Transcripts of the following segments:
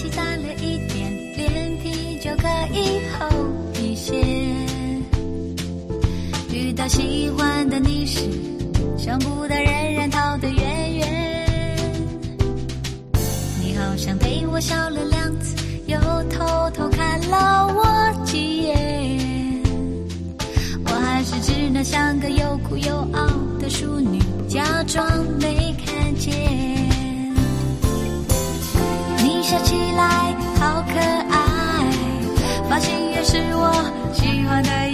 气大了一点脸皮就可以厚一些遇到喜欢的你时想不到仍然逃得远远你好像对我笑了两次又偷偷看了我几眼我还是只能像个又哭又傲的淑女假装没看见。起来好可爱。发型也是我喜欢的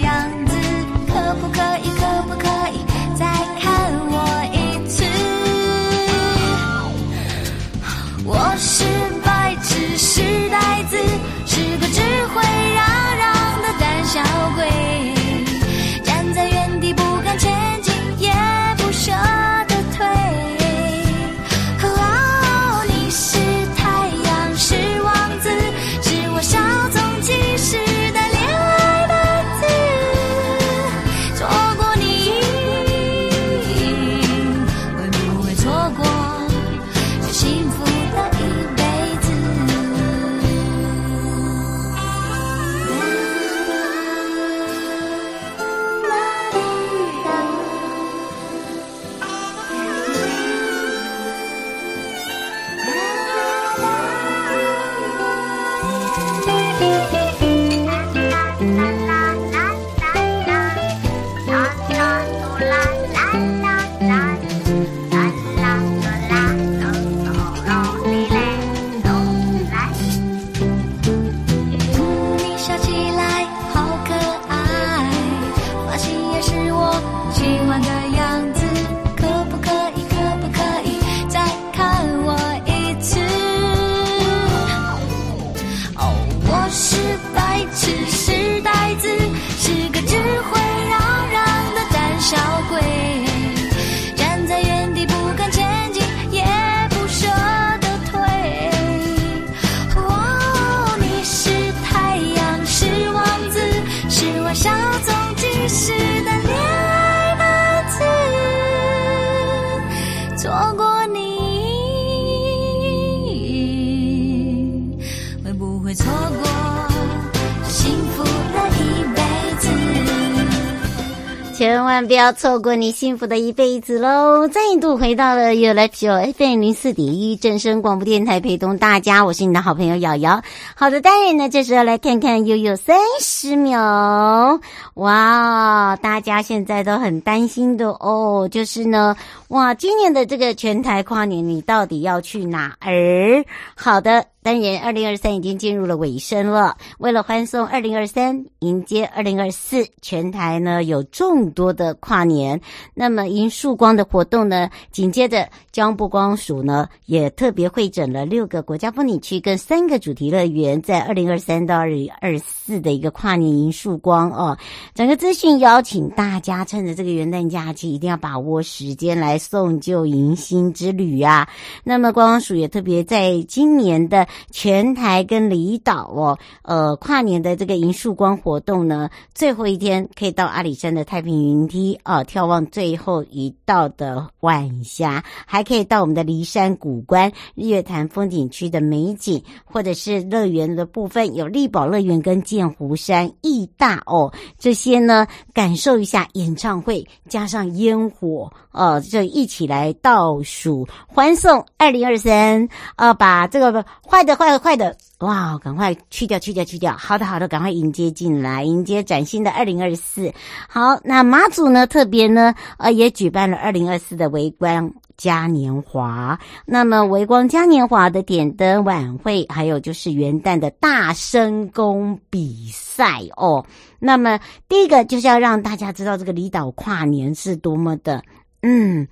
千万不要错过你幸福的一辈子喽！再度回到了 You Life Show FM 零四点一正声广播电台，陪同大家，我是你的好朋友瑶瑶。好的，当然呢，这时候来看看悠悠三十秒。哇，大家现在都很担心的哦，就是呢，哇，今年的这个全台跨年，你到底要去哪儿？好的。当然，二零二三已经进入了尾声了。为了欢送二零二三，迎接二零二四，全台呢有众多的跨年。那么迎曙光的活动呢，紧接着交通部光署呢也特别会诊了六个国家风景区跟三个主题乐园，在二零二三到二零二四的一个跨年迎曙光哦。整个资讯邀请大家趁着这个元旦假期，一定要把握时间来送旧迎新之旅啊。那么观光署也特别在今年的全台跟离岛哦，呃，跨年的这个迎曙光活动呢，最后一天可以到阿里山的太平云梯啊，眺望最后一道的晚霞，还可以到我们的骊山古关日月潭风景区的美景，或者是乐园的部分有丽宝乐园跟剑湖山义大哦，这些呢，感受一下演唱会加上烟火，呃，就一起来倒数欢送二零二三，呃，把这个话。的，坏的，坏的，哇，赶快去掉，去掉，去掉。好的，好的，赶快迎接进来，迎接崭新的二零二四。好，那马祖呢，特别呢，呃，也举办了二零二四的围光嘉年华。那么，围光嘉年华的点灯晚会，还有就是元旦的大声公比赛哦。那么，第一个就是要让大家知道，这个离岛跨年是多么的，嗯。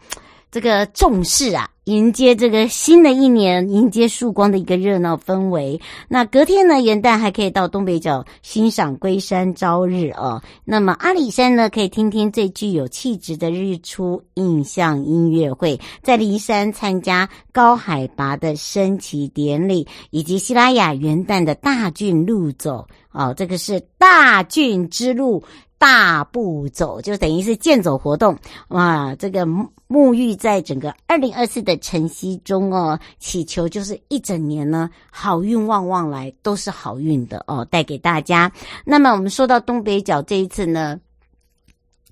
这个重视啊，迎接这个新的一年，迎接曙光的一个热闹氛围。那隔天呢，元旦还可以到东北角欣赏龟山朝日哦。那么阿里山呢，可以听听最具有气质的日出印象音乐会，在骊山参加高海拔的升旗典礼，以及西拉雅元旦的大圳路走哦，这个是大圳之路。大步走就等于是健走活动哇！这个沐浴在整个二零二四的晨曦中哦，祈求就是一整年呢好运旺旺来，都是好运的哦，带给大家。那么我们说到东北角这一次呢，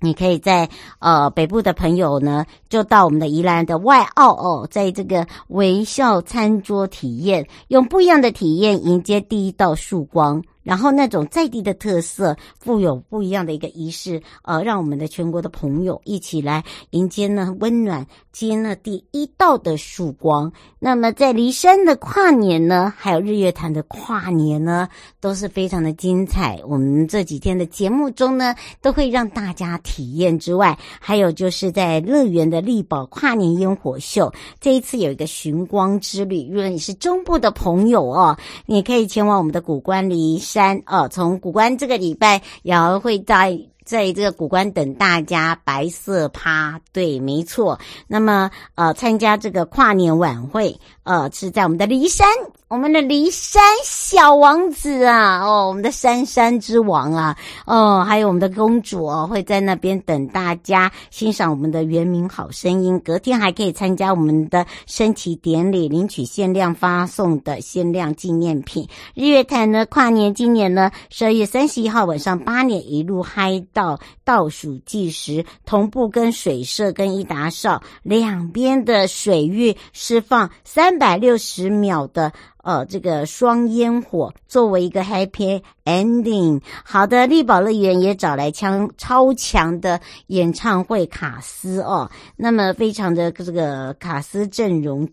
你可以在呃北部的朋友呢，就到我们的宜兰的外澳哦，在这个微笑餐桌体验，用不一样的体验迎接第一道曙光。然后那种在地的特色，富有不一样的一个仪式，呃，让我们的全国的朋友一起来迎接呢温暖，接那第一道的曙光。那么在骊山的跨年呢，还有日月潭的跨年呢，都是非常的精彩。我们这几天的节目中呢，都会让大家体验之外，还有就是在乐园的丽宝跨年烟火秀，这一次有一个寻光之旅。如果你是中部的朋友哦，你可以前往我们的古关梨三哦，从古关这个礼拜也会在在这个古关等大家白色趴，对，没错。那么呃，参加这个跨年晚会，呃，是在我们的骊山。我们的骊山小王子啊，哦，我们的山山之王啊，哦，还有我们的公主哦，会在那边等大家欣赏我们的原民好声音。隔天还可以参加我们的升旗典礼，领取限量发送的限量纪念品。日月潭呢，跨年今年呢，十二月三十一号晚上八点一路嗨到倒数计时，同步跟水社跟义达少两边的水域释放三百六十秒的。呃，这个双烟火作为一个 happy ending。好的，丽宝乐园也找来强超强的演唱会卡司哦，那么非常的这个卡司阵容，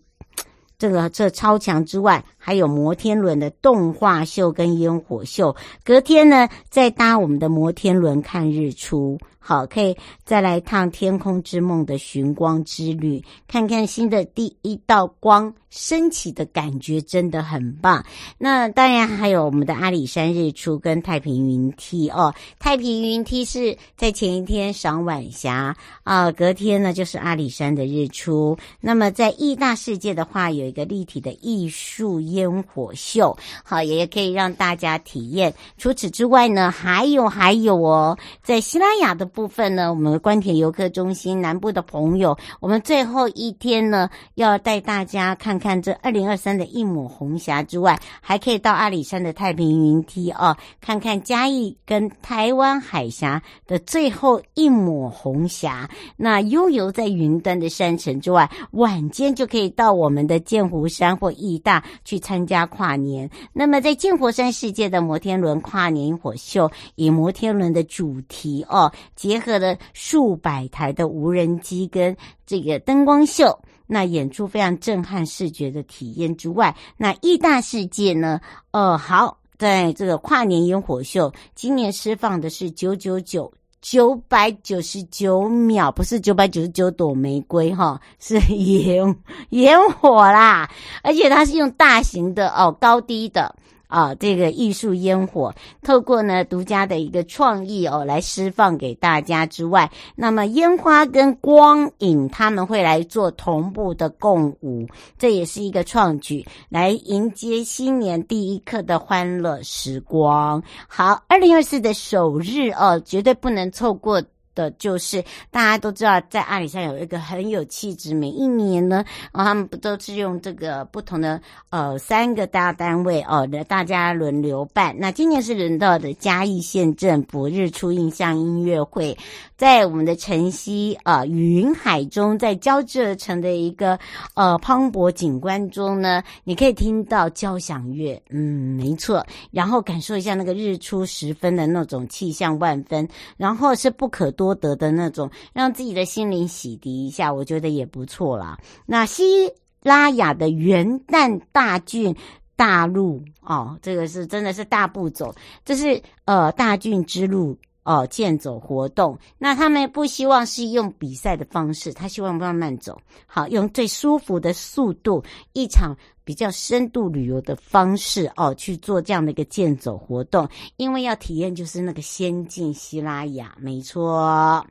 这个这超强之外，还有摩天轮的动画秀跟烟火秀。隔天呢，再搭我们的摩天轮看日出。好，可以再来一趟天空之梦的寻光之旅，看看新的第一道光升起的感觉，真的很棒。那当然还有我们的阿里山日出跟太平云梯哦。太平云梯是在前一天赏晚霞啊，隔天呢就是阿里山的日出。那么在义大世界的话，有一个立体的艺术烟火秀，好，也可以让大家体验。除此之外呢，还有还有哦，在西拉雅的。部分呢，我们官田游客中心南部的朋友，我们最后一天呢，要带大家看看这二零二三的一抹红霞之外，还可以到阿里山的太平云梯哦，看看嘉义跟台湾海峡的最后一抹红霞。那悠游在云端的山城之外，晚间就可以到我们的剑湖山或义大去参加跨年。那么在剑湖山世界的摩天轮跨年火秀，以摩天轮的主题哦。结合了数百台的无人机跟这个灯光秀，那演出非常震撼视觉的体验之外，那义大世界呢？呃，好，在这个跨年烟火秀，今年释放的是九九九九百九十九秒，不是九百九十九朵玫瑰哈，是烟烟火啦，而且它是用大型的哦，高低的。啊，这个艺术烟火透过呢独家的一个创意哦来释放给大家之外，那么烟花跟光影他们会来做同步的共舞，这也是一个创举，来迎接新年第一刻的欢乐时光。好，二零二四的首日哦，绝对不能错过。的就是大家都知道，在阿里山有一个很有气质，每一年呢，哦，他们不都是用这个不同的呃三个大单位哦的大家轮流办。那今年是轮到的嘉义县政府日出印象音乐会，在我们的晨曦啊云海中，在交织而成的一个呃磅礴景观中呢，你可以听到交响乐，嗯，没错，然后感受一下那个日出时分的那种气象万分，然后是不可多得的那种，让自己的心灵洗涤一下，我觉得也不错啦。那希拉雅的元旦大郡大陆哦，这个是真的是大步走，这是呃大郡之路哦健走活动。那他们不希望是用比赛的方式，他希望慢慢走，好，用最舒服的速度，一场比较深度旅游的方式哦去做这样的一个健走活动，因为要体验就是那个仙境希拉雅，没错。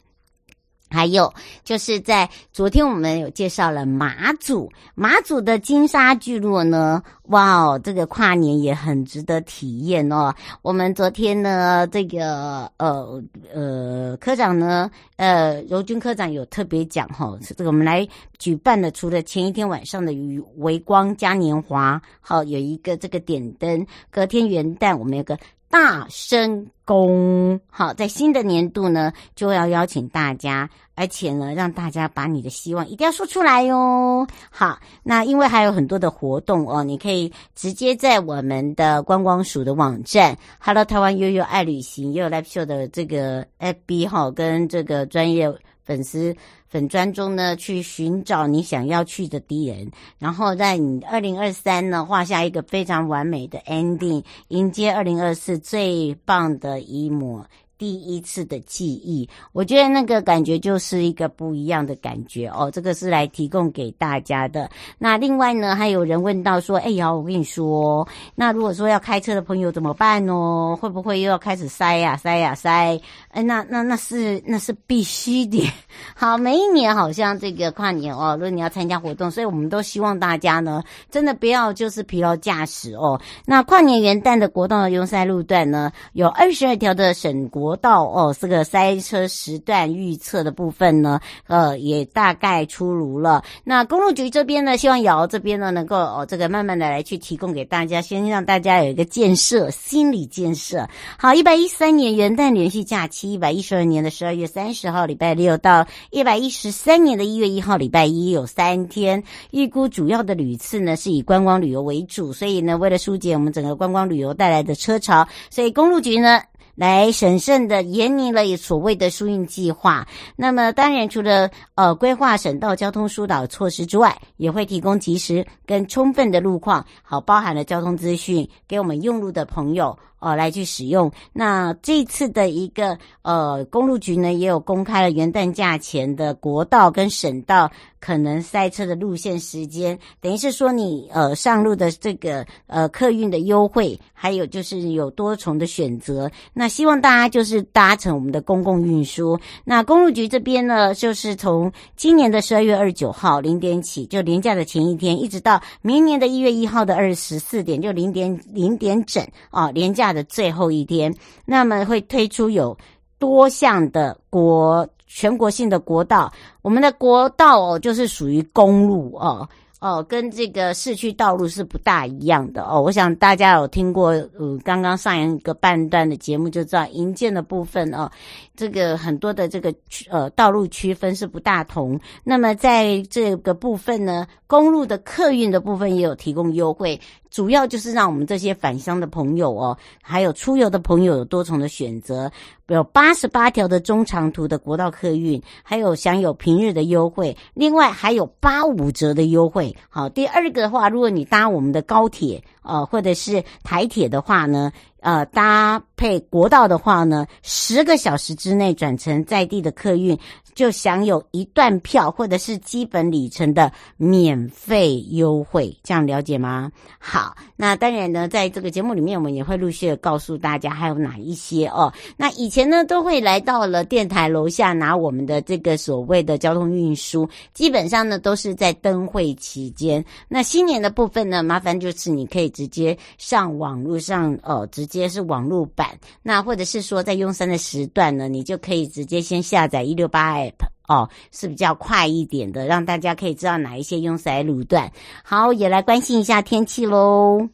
还有就是在昨天我们有介绍了马祖，马祖的金沙聚落呢，哇哦，这个跨年也很值得体验哦。我们昨天呢，这个呃呃科长呢，呃柔君科长有特别讲哈、哦，这个我们来举办的，除了前一天晚上的微光嘉年华，好有一个这个点灯，隔天元旦我们有个。大声公，好，在新的年度呢，就要邀请大家，而且呢，让大家把你的希望一定要说出来哟。好，那因为还有很多的活动哦，你可以直接在我们的观光署的网站，Hello 台湾悠悠爱旅行，悠悠 Live Show 的这个 FB 哈，跟这个专业粉丝。粉专中呢，去寻找你想要去的敌人，然后在你二零二三呢画下一个非常完美的 ending，迎接二零二四最棒的一抹。第一次的记忆，我觉得那个感觉就是一个不一样的感觉哦。这个是来提供给大家的。那另外呢，还有人问到说：“哎呀，我跟你说，那如果说要开车的朋友怎么办哦？会不会又要开始塞呀、塞呀、塞？哎，那那那是那是必须的。好，每一年好像这个跨年哦，如果你要参加活动，所以我们都希望大家呢，真的不要就是疲劳驾驶哦。那跨年元旦的国道的拥塞路段呢，有二十二条的省国。国道哦，这个塞车时段预测的部分呢，呃，也大概出炉了。那公路局这边呢，希望瑶这边呢，能够哦，这个慢慢的来去提供给大家，先让大家有一个建设，心理建设。好，一百一三年元旦连续假期，一百一十二年的十二月三十号礼拜六到一百一十三年的一月一号礼拜一有三天。预估主要的旅次呢，是以观光旅游为主，所以呢，为了疏解我们整个观光旅游带来的车潮，所以公路局呢。来审慎的研拟了所谓的疏运计划。那么，当然除了呃规划省道交通疏导措施之外，也会提供及时跟充分的路况，好，包含了交通资讯给我们用路的朋友。哦，来去使用。那这次的一个呃，公路局呢，也有公开了元旦假前的国道跟省道可能塞车的路线时间，等于是说你呃上路的这个呃客运的优惠，还有就是有多重的选择。那希望大家就是搭乘我们的公共运输。那公路局这边呢，就是从今年的十二月二十九号零点起，就年假的前一天，一直到明年的一月一号的二十四点，就零点零点整啊，连的最后一天，那么会推出有多项的国全国性的国道，我们的国道哦，就是属于公路哦。哦，跟这个市区道路是不大一样的哦。我想大家有听过，呃，刚刚上一个半段的节目就知道，营建的部分哦，这个很多的这个呃道路区分是不大同。那么在这个部分呢，公路的客运的部分也有提供优惠，主要就是让我们这些返乡的朋友哦，还有出游的朋友有多重的选择。有八十八条的中长途的国道客运，还有享有平日的优惠，另外还有八五折的优惠。好，第二个的话，如果你搭我们的高铁，呃，或者是台铁的话呢，呃，搭配国道的话呢，十个小时之内转乘在地的客运，就享有一段票或者是基本里程的免费优惠，这样了解吗？好，那当然呢，在这个节目里面，我们也会陆续的告诉大家还有哪一些哦。那以前呢，都会来到了电台楼下拿我们的这个所谓的交通运输，基本上呢都是在灯会期间。那新年的部分呢，麻烦就是你可以直接上网络上哦，直接是网络版，那或者是说在雍山的时段呢，你就可以直接先下载一六八 app 哦，是比较快一点的，让大家可以知道哪一些用塞路段。好，也来关心一下天气喽。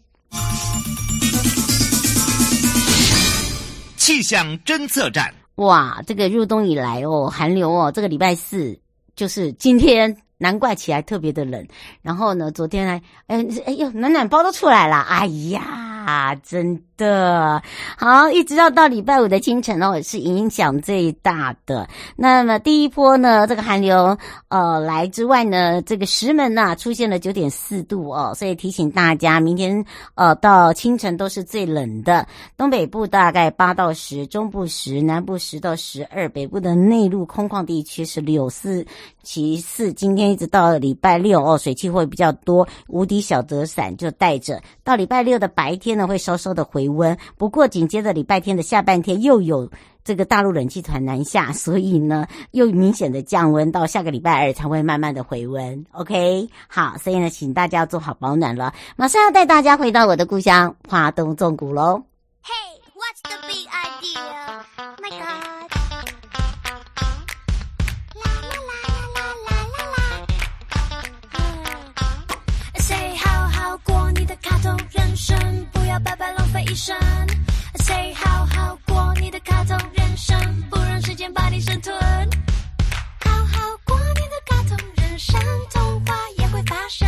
气象侦测站，哇，这个入冬以来哦，寒流哦，这个礼拜四就是今天。难怪起来特别的冷，然后呢，昨天还，哎哎呦，暖暖包都出来了，哎呀，真的好，一直到到礼拜五的清晨哦，是影响最大的。那么第一波呢，这个寒流呃来之外呢，这个石门呐、出现了九点四度哦，所以提醒大家，明天呃到清晨都是最冷的。东北部大概八到十，中部十，南部十到十二，北部的内陆空旷地区是六四。其次，今天一直到礼拜六哦，水汽会比较多，无敌小折伞就带着。到礼拜六的白天呢，会稍稍的回温。不过紧接着礼拜天的下半天又有这个大陆冷气团南下，所以呢又明显的降温。到下个礼拜二才会慢慢的回温。OK，好，所以呢，请大家做好保暖了。马上要带大家回到我的故乡花东纵谷喽。Hey, what's the big idea? My God. 卡通人生，不要白白浪费一生，Say 好好过你的卡通人生，不让时间把你生吞。好好过你的卡通人生，童话也会发生。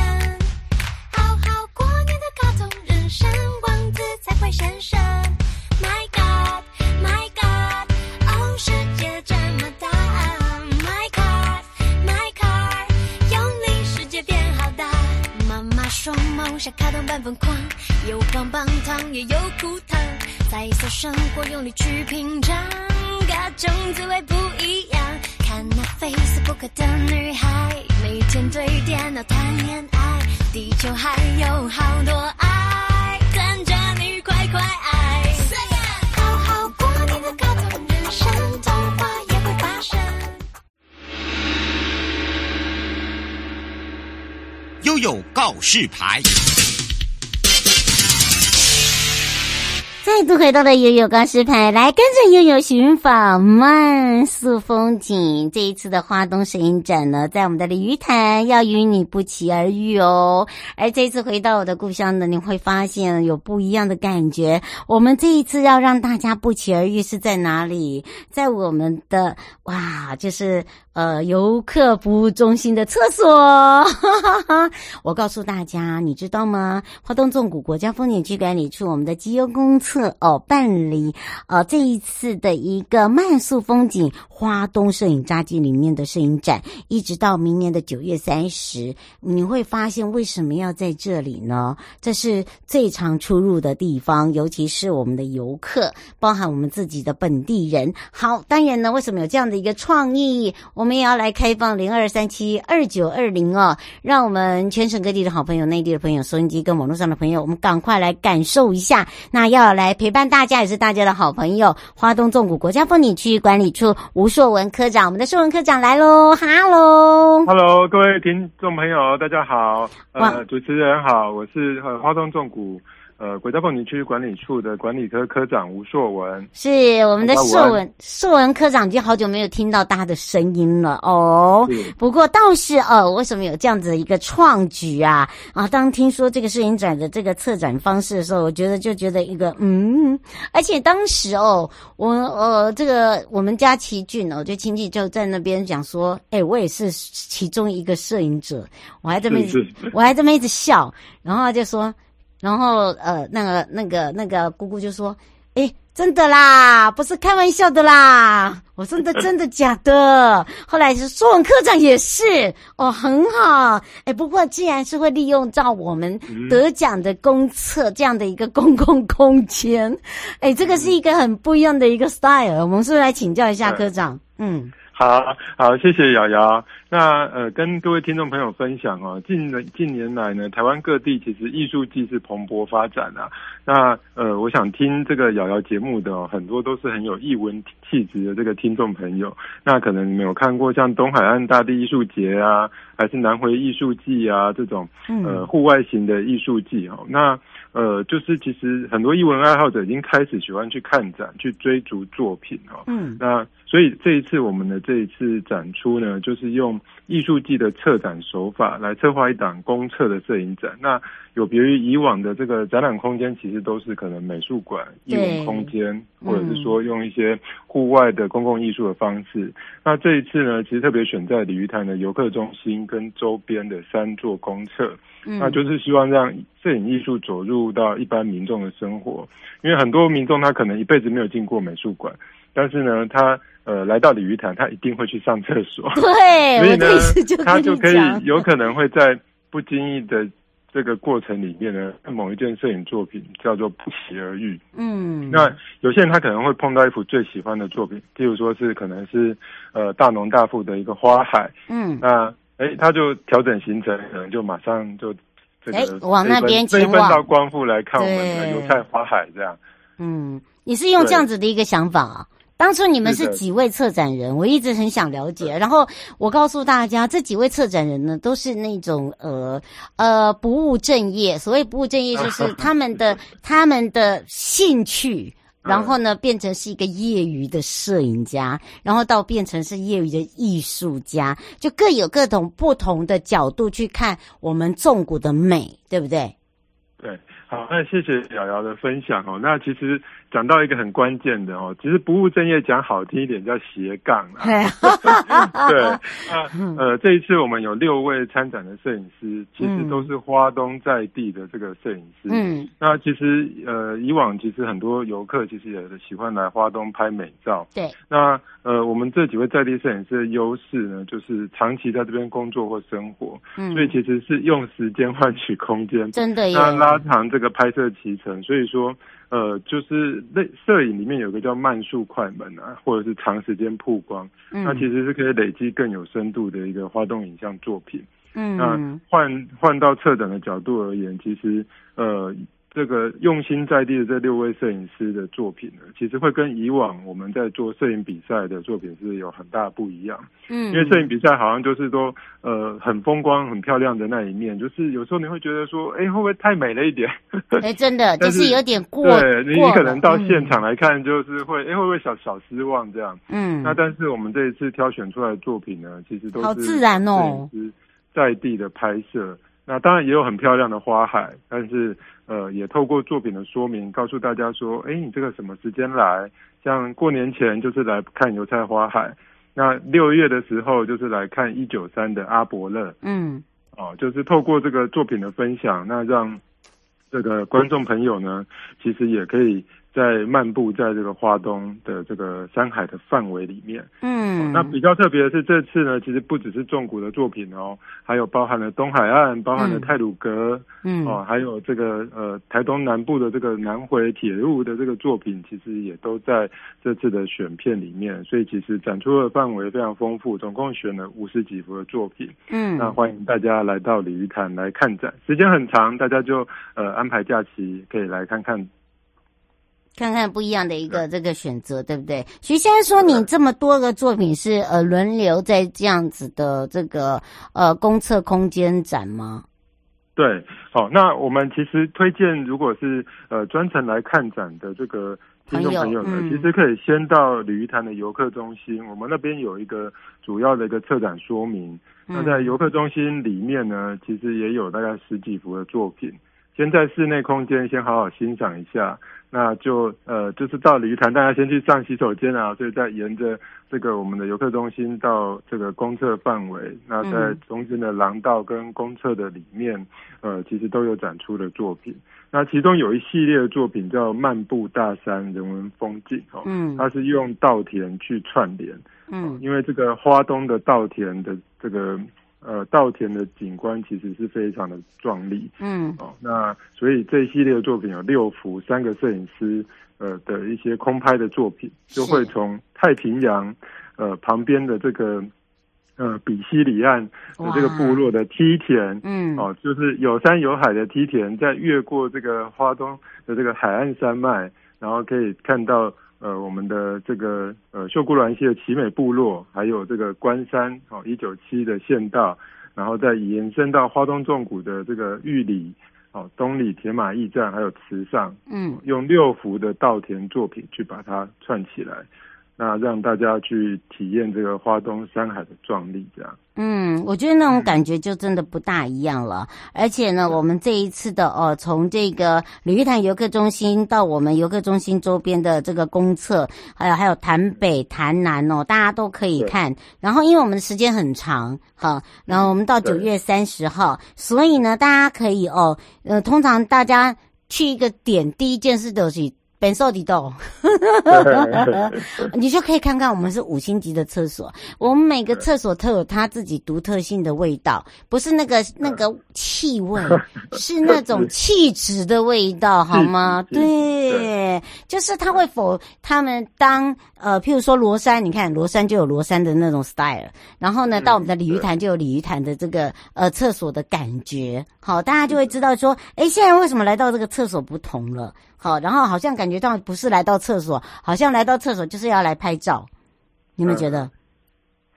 生活用力去品尝，各种滋味不一样。看那 Facebook 的女孩，每天对电脑谈恋爱，地球还有好多爱，等着你快快爱。好好过你的卡通人生，童话也会发生。悠悠告示牌。再度回到了悠悠告示牌，来跟着悠悠寻访慢速风景。这一次的花东摄影展呢，在我们的鲤鱼潭，要与你不期而遇哦。而这次回到我的故乡呢，你会发现有不一样的感觉。我们这一次要让大家不期而遇是在哪里？在我们的哇，就是。呃，游客服务中心的厕所，哈哈哈，我告诉大家，你知道吗？花东纵谷国家风景区管理处我们的机优公厕哦，办理呃这一次的一个慢速风景花东摄影札记里面的摄影展，一直到明年的九月三十，你会发现为什么要在这里呢？这是最常出入的地方，尤其是我们的游客，包含我们自己的本地人。好，当然呢，为什么有这样的一个创意？我们我们也要来开放零二三七二九二零哦，让我们全省各地的好朋友、内地的朋友、收音机跟网络上的朋友，我们赶快来感受一下。那要来陪伴大家，也是大家的好朋友，花东纵谷国家风景区管理处吴硕文科长，我们的硕文科长来喽，哈喽，哈喽，各位听众朋友，大家好，呃，主持人好，我是呃花东纵谷。呃，国家风景区管理处的管理科科长吴硕文，是我们的硕文，硕文科长已经好久没有听到他的声音了哦。不过倒是哦，为什么有这样子的一个创举啊？啊，当听说这个摄影展的这个策展方式的时候，我觉得就觉得一个嗯，而且当时哦，我呃这个我们家齐俊哦，就亲戚就在那边讲说，哎、欸，我也是其中一个摄影者，我还这么一直，我还这么一直笑，然后他就说。然后，呃，那个、那个、那个姑姑就说：“哎，真的啦，不是开玩笑的啦。”我说的真的假的？后来是说文科长也是哦，很好。哎，不过既然是会利用到我们得奖的公厕这样的一个公共空间，哎，这个是一个很不一样的一个 style。我们是不是来请教一下科长？嗯。好好，谢谢瑶瑶。那呃，跟各位听众朋友分享哦，近近年来呢，台湾各地其实艺术季是蓬勃发展啊。那呃，我想听这个瑶瑶节目的哦，很多都是很有艺文气质的这个听众朋友。那可能没有看过像东海岸大地艺术节啊，还是南回艺术季啊这种呃户外型的艺术季哦。那呃，就是其实很多艺文爱好者已经开始喜欢去看展，去追逐作品哦。嗯，那所以这一次我们的这一次展出呢，就是用艺术季的策展手法来策划一档公测的摄影展。那有别于以往的这个展览空间，其实都是可能美术馆、艺文空间，或者是说用一些户外的公共艺术的方式。嗯、那这一次呢，其实特别选在鲤鱼潭的游客中心跟周边的三座公厕，嗯、那就是希望让摄影艺术走入到一般民众的生活。因为很多民众他可能一辈子没有进过美术馆，但是呢，他呃来到鲤鱼潭，他一定会去上厕所。对，所以呢，就他就可以有可能会在不经意的。这个过程里面呢，某一件摄影作品叫做不期而遇。嗯，那有些人他可能会碰到一幅最喜欢的作品，譬如说是可能是呃大农大富的一个花海。嗯，那哎，他就调整行程，可能就马上就这个哎往那边前往，飞奔到光复来看我们的油菜花海这样。嗯，你是用这样子的一个想法啊？当初你们是几位策展人？我一直很想了解。然后我告诉大家，这几位策展人呢，都是那种呃呃不务正业。所谓不务正业，就是 他们的他们的兴趣，然后呢变成是一个业余的摄影家，然后到变成是业余的艺术家，就各有各种不同的角度去看我们纵谷的美，对不对？对。好，那谢谢瑶瑶的分享哦。那其实讲到一个很关键的哦，其实不务正业讲好听一点叫斜杠啊。对，那呃这一次我们有六位参展的摄影师，其实都是花东在地的这个摄影师。嗯。那其实呃以往其实很多游客其实也喜欢来花东拍美照。对。那呃我们这几位在地摄影师的优势呢，就是长期在这边工作或生活，嗯，所以其实是用时间换取空间。真的耶。那拉长这。这个拍摄期程，所以说，呃，就是那摄影里面有个叫慢速快门啊，或者是长时间曝光，嗯，那其实是可以累积更有深度的一个花动影像作品。嗯，那换换到策展的角度而言，其实呃。这个用心在地的这六位摄影师的作品呢，其实会跟以往我们在做摄影比赛的作品是有很大不一样。嗯，因为摄影比赛好像就是说，呃，很风光、很漂亮的那一面，就是有时候你会觉得说，哎，会不会太美了一点？哎，真的，就是有点过。对，你可能到现场来看，就是会，哎、嗯，会不会小小失望这样？嗯，那但是我们这一次挑选出来的作品呢，其实都是好自然哦，在地的拍摄。那当然也有很漂亮的花海，但是。呃，也透过作品的说明，告诉大家说，哎，你这个什么时间来？像过年前就是来看油菜花海，那六月的时候就是来看一九三的阿伯勒。嗯，哦，就是透过这个作品的分享，那让这个观众朋友呢，其实也可以。在漫步在这个花东的这个山海的范围里面，嗯、哦，那比较特别的是这次呢，其实不只是重谷的作品哦，还有包含了东海岸，包含了泰鲁阁，嗯，哦，还有这个呃台东南部的这个南回铁路的这个作品，其实也都在这次的选片里面，所以其实展出的范围非常丰富，总共选了五十几幅的作品，嗯，那欢迎大家来到鲤鱼潭来看展，时间很长，大家就呃安排假期可以来看看。看看不一样的一个这个选择，对不对？徐先生说，你这么多个作品是呃轮流在这样子的这个呃公测空间展吗？对，好，那我们其实推荐，如果是呃专程来看展的这个听众朋友呢，嗯、其实可以先到鲤鱼潭的游客中心，我们那边有一个主要的一个策展说明。嗯、那在游客中心里面呢，其实也有大概十几幅的作品。先在室内空间先好好欣赏一下，那就呃就是到鲤鱼潭，大家先去上洗手间啊，所以再沿着这个我们的游客中心到这个公厕范围，那在中间的廊道跟公厕的里面，呃其实都有展出的作品。那其中有一系列的作品叫《漫步大山人文风景》哦，嗯，它是用稻田去串联，嗯，因为这个花东的稻田的这个。呃，稻田的景观其实是非常的壮丽，嗯，哦，那所以这一系列的作品有六幅，三个摄影师呃的一些空拍的作品，就会从太平洋呃旁边的这个呃比西里岸的这个部落的梯田，嗯，哦，就是有山有海的梯田，在越过这个花东的这个海岸山脉，然后可以看到。呃，我们的这个呃秀姑峦溪的奇美部落，还有这个关山哦一九七的县道，然后再延伸到花东纵谷的这个玉里哦，东里铁马驿站还有池上，嗯，用六幅的稻田作品去把它串起来。那让大家去体验这个花东山海的壮丽，这样。嗯，我觉得那种感觉就真的不大一样了。而且呢，我们这一次的哦，从这个鲤鱼潭游客中心到我们游客中心周边的这个公厕，还有还有潭北、潭南哦，大家都可以看。然后，因为我们的时间很长，好，然后我们到九月三十号，所以呢，大家可以哦，呃，通常大家去一个点，第一件事都是。本寿地豆，你就可以看看我们是五星级的厕所。我们每个厕所都有它自己独特性的味道，不是那个那个气味，是那种气质的味道，好吗？对，就是它会否他们当呃，譬如说罗山，你看罗山就有罗山的那种 style，然后呢，到我们的鲤鱼潭就有鲤鱼潭的这个呃厕所的感觉。好，大家就会知道说，哎，现在为什么来到这个厕所不同了？好，然后好像感觉到不是来到厕所，好像来到厕所就是要来拍照，你们觉得？嗯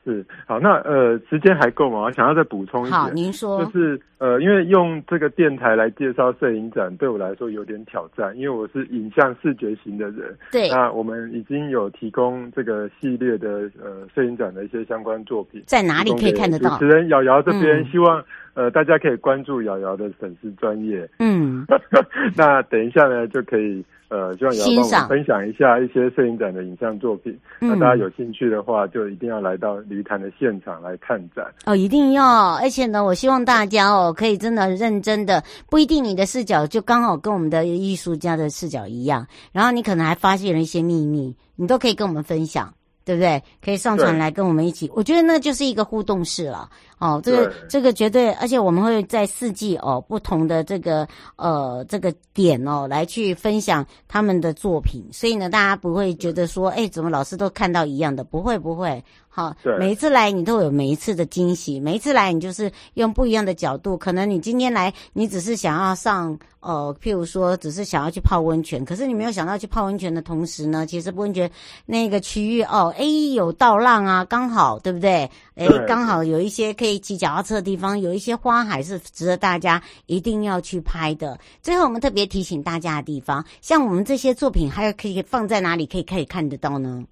是好，那呃，时间还够吗？我想要再补充一点。好，您说。就是呃，因为用这个电台来介绍摄影展，对我来说有点挑战，因为我是影像视觉型的人。对。那我们已经有提供这个系列的呃摄影展的一些相关作品，在哪里可以看得到？主持人瑶瑶这边希望、嗯、呃大家可以关注瑶瑶的粉丝专业。嗯。那等一下呢就可以。呃，希望瑶瑶帮我们分享一下一些摄影展的影像作品。那大家有兴趣的话，就一定要来到鲤鱼潭的现场来看展哦，一定要！而且呢，我希望大家哦，可以真的认真的，不一定你的视角就刚好跟我们的艺术家的视角一样，然后你可能还发现了一些秘密，你都可以跟我们分享。对不对？可以上传来跟我们一起，我觉得那就是一个互动式了。哦，这个这个绝对，而且我们会在四季哦不同的这个呃这个点哦来去分享他们的作品，所以呢，大家不会觉得说，哎，怎么老师都看到一样的？不会不会。好，每一次来你都有每一次的惊喜，每一次来你就是用不一样的角度。可能你今天来，你只是想要上，呃，譬如说，只是想要去泡温泉，可是你没有想到去泡温泉的同时呢，其实温泉那个区域哦，哎，有道浪啊，刚好，对不对？哎，刚好有一些可以骑脚踏车的地方，有一些花海是值得大家一定要去拍的。最后，我们特别提醒大家的地方，像我们这些作品，还有可以放在哪里可以可以看得到呢？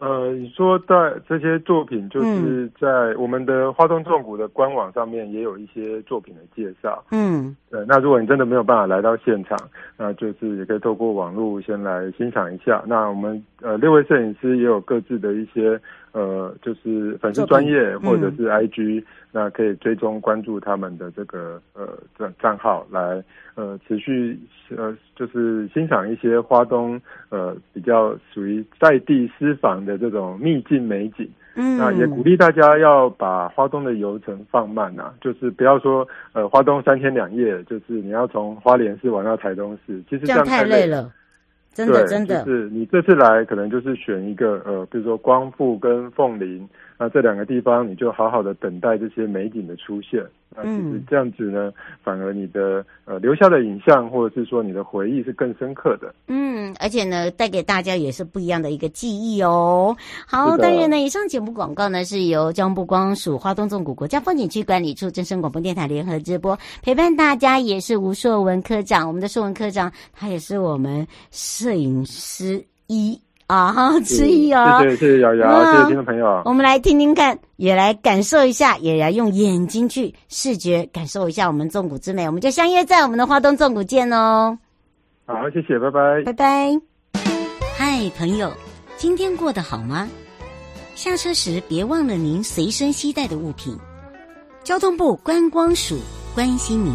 呃，你说在这些作品，就是在我们的花东纵谷的官网上面也有一些作品的介绍。嗯，对。那如果你真的没有办法来到现场，那就是也可以透过网络先来欣赏一下。那我们呃六位摄影师也有各自的一些呃，就是粉丝专业或者是 IG。那可以追踪关注他们的这个呃账账号来呃持续呃就是欣赏一些花东呃比较属于在地私房的这种秘境美景。嗯，那也鼓励大家要把花东的游程放慢呐、啊，就是不要说呃花东三天两夜，就是你要从花莲市玩到台东市，其实这样太累了。真的真的，就是你这次来可能就是选一个呃，比如说光复跟凤林，那这两个地方你就好好的等待这些美景的出现。那其实这样子呢，反而你的呃留下的影像或者是说你的回忆是更深刻的。嗯，而且呢，带给大家也是不一样的一个记忆哦。好，当然呢，以上节目广告呢是由交通部光署花东纵谷国家风景区管理处、真声广播电台联合直播，陪伴大家也是吴硕文科长。我们的硕文科长他也是我们摄影师一。啊，之一哦！谢谢谢谢瑶瑶，谢谢听众朋友。我们来听听看，也来感受一下，也来用眼睛去视觉感受一下我们纵谷之美。我们就相约在我们的花东纵谷见哦。好，谢谢，拜拜，拜拜。嗨，朋友，今天过得好吗？下车时别忘了您随身携带的物品。交通部观光署关心您。